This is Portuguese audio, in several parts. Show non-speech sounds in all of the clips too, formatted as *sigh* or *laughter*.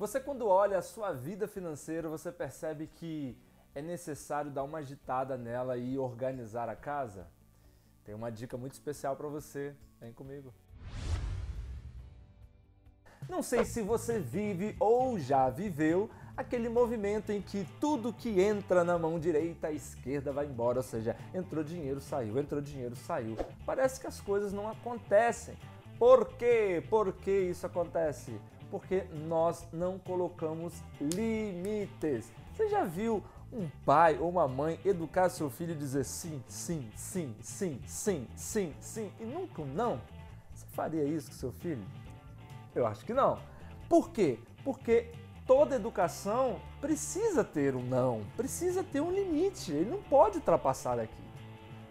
Você quando olha a sua vida financeira, você percebe que é necessário dar uma agitada nela e organizar a casa? Tem uma dica muito especial para você. Vem comigo. Não sei se você vive ou já viveu aquele movimento em que tudo que entra na mão direita, a esquerda vai embora, ou seja, entrou dinheiro, saiu, entrou dinheiro, saiu. Parece que as coisas não acontecem. Por quê? Por que isso acontece? Porque nós não colocamos limites. Você já viu um pai ou uma mãe educar seu filho e dizer sim, sim, sim, sim, sim, sim, sim e nunca um não? Você faria isso com seu filho? Eu acho que não. Por quê? Porque toda educação precisa ter um não, precisa ter um limite, ele não pode ultrapassar aqui.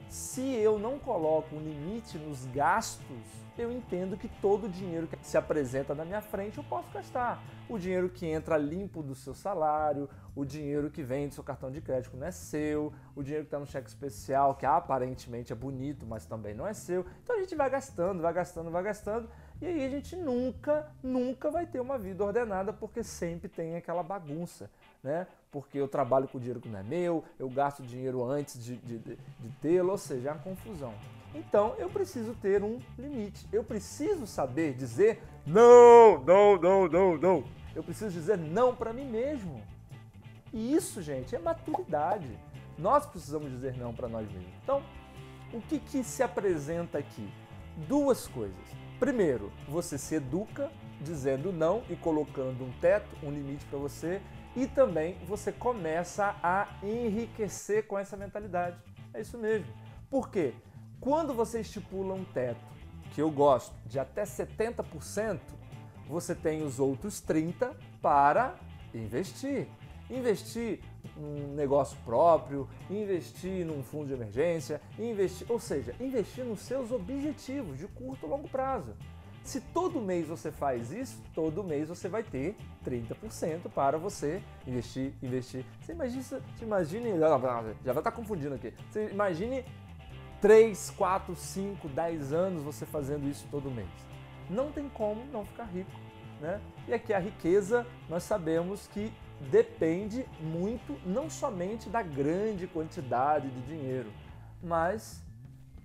Se eu não coloco um limite nos gastos, eu entendo que todo o dinheiro que se apresenta na minha frente eu posso gastar. O dinheiro que entra limpo do seu salário, o dinheiro que vem do seu cartão de crédito não é seu, o dinheiro que está no cheque especial, que aparentemente é bonito, mas também não é seu. Então a gente vai gastando, vai gastando, vai gastando, e aí a gente nunca, nunca vai ter uma vida ordenada, porque sempre tem aquela bagunça né? Porque eu trabalho com dinheiro que não é meu, eu gasto dinheiro antes de, de, de tê-lo, ou seja, é uma confusão. Então eu preciso ter um limite. Eu preciso saber dizer não, não, não, não, não. Eu preciso dizer não para mim mesmo. E isso, gente, é maturidade. Nós precisamos dizer não para nós mesmos. Então, o que, que se apresenta aqui? Duas coisas. Primeiro, você se educa dizendo não e colocando um teto, um limite para você e também você começa a enriquecer com essa mentalidade. É isso mesmo. Por quê? Quando você estipula um teto, que eu gosto, de até 70%, você tem os outros 30% para investir. Investir num negócio próprio, investir num fundo de emergência, investir, ou seja, investir nos seus objetivos de curto e longo prazo. Se todo mês você faz isso, todo mês você vai ter 30% para você investir, investir. Você imagine, você imagine *laughs* já vai estar confundindo aqui. Você imagine 3, 4, 5, 10 anos você fazendo isso todo mês. Não tem como não ficar rico. Né? E aqui a riqueza, nós sabemos que depende muito não somente da grande quantidade de dinheiro, mas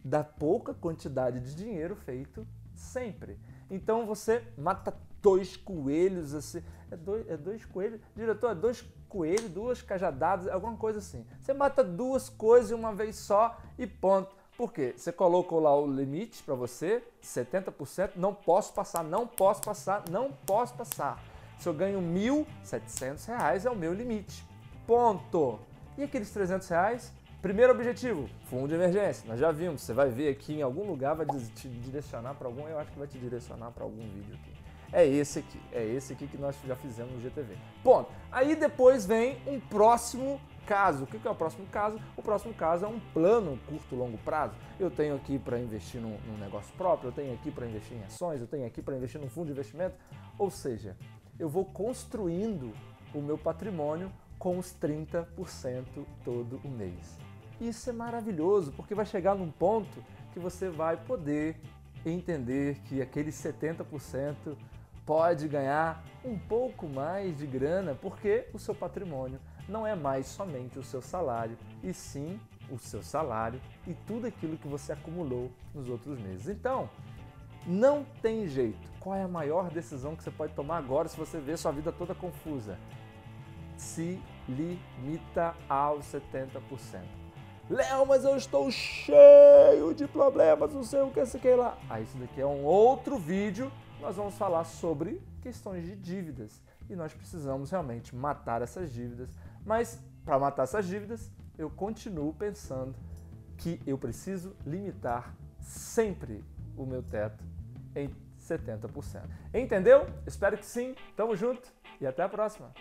da pouca quantidade de dinheiro feito sempre. Então você mata dois coelhos assim. É dois, é dois coelhos? Diretor, é dois coelhos, duas cajadadas, alguma coisa assim. Você mata duas coisas uma vez só e ponto. Por quê? Você colocou lá o limite para você, 70%, não posso passar, não posso passar, não posso passar. Se eu ganho R$ 1.700, é o meu limite. Ponto. E aqueles 300 reais? Primeiro objetivo, fundo de emergência. Nós já vimos, você vai ver aqui em algum lugar, vai te direcionar para algum, eu acho que vai te direcionar para algum vídeo aqui. É esse aqui, é esse aqui que nós já fizemos no GTV. Ponto. Aí depois vem um próximo caso. O que é o próximo caso? O próximo caso é um plano curto, longo prazo. Eu tenho aqui para investir num, num, negócio próprio, eu tenho aqui para investir em ações, eu tenho aqui para investir num fundo de investimento. Ou seja, eu vou construindo o meu patrimônio com os 30% todo o mês. Isso é maravilhoso, porque vai chegar num ponto que você vai poder entender que aquele 70% pode ganhar um pouco mais de grana, porque o seu patrimônio não é mais somente o seu salário, e sim o seu salário e tudo aquilo que você acumulou nos outros meses. Então, não tem jeito. Qual é a maior decisão que você pode tomar agora se você vê sua vida toda confusa? Se limita aos 70%. Léo, mas eu estou cheio de problemas, não sei o que, sei que lá. Ah, isso daqui é um outro vídeo. Nós vamos falar sobre questões de dívidas. E nós precisamos realmente matar essas dívidas. Mas para matar essas dívidas, eu continuo pensando que eu preciso limitar sempre o meu teto em 70%. Entendeu? Espero que sim. Tamo junto e até a próxima.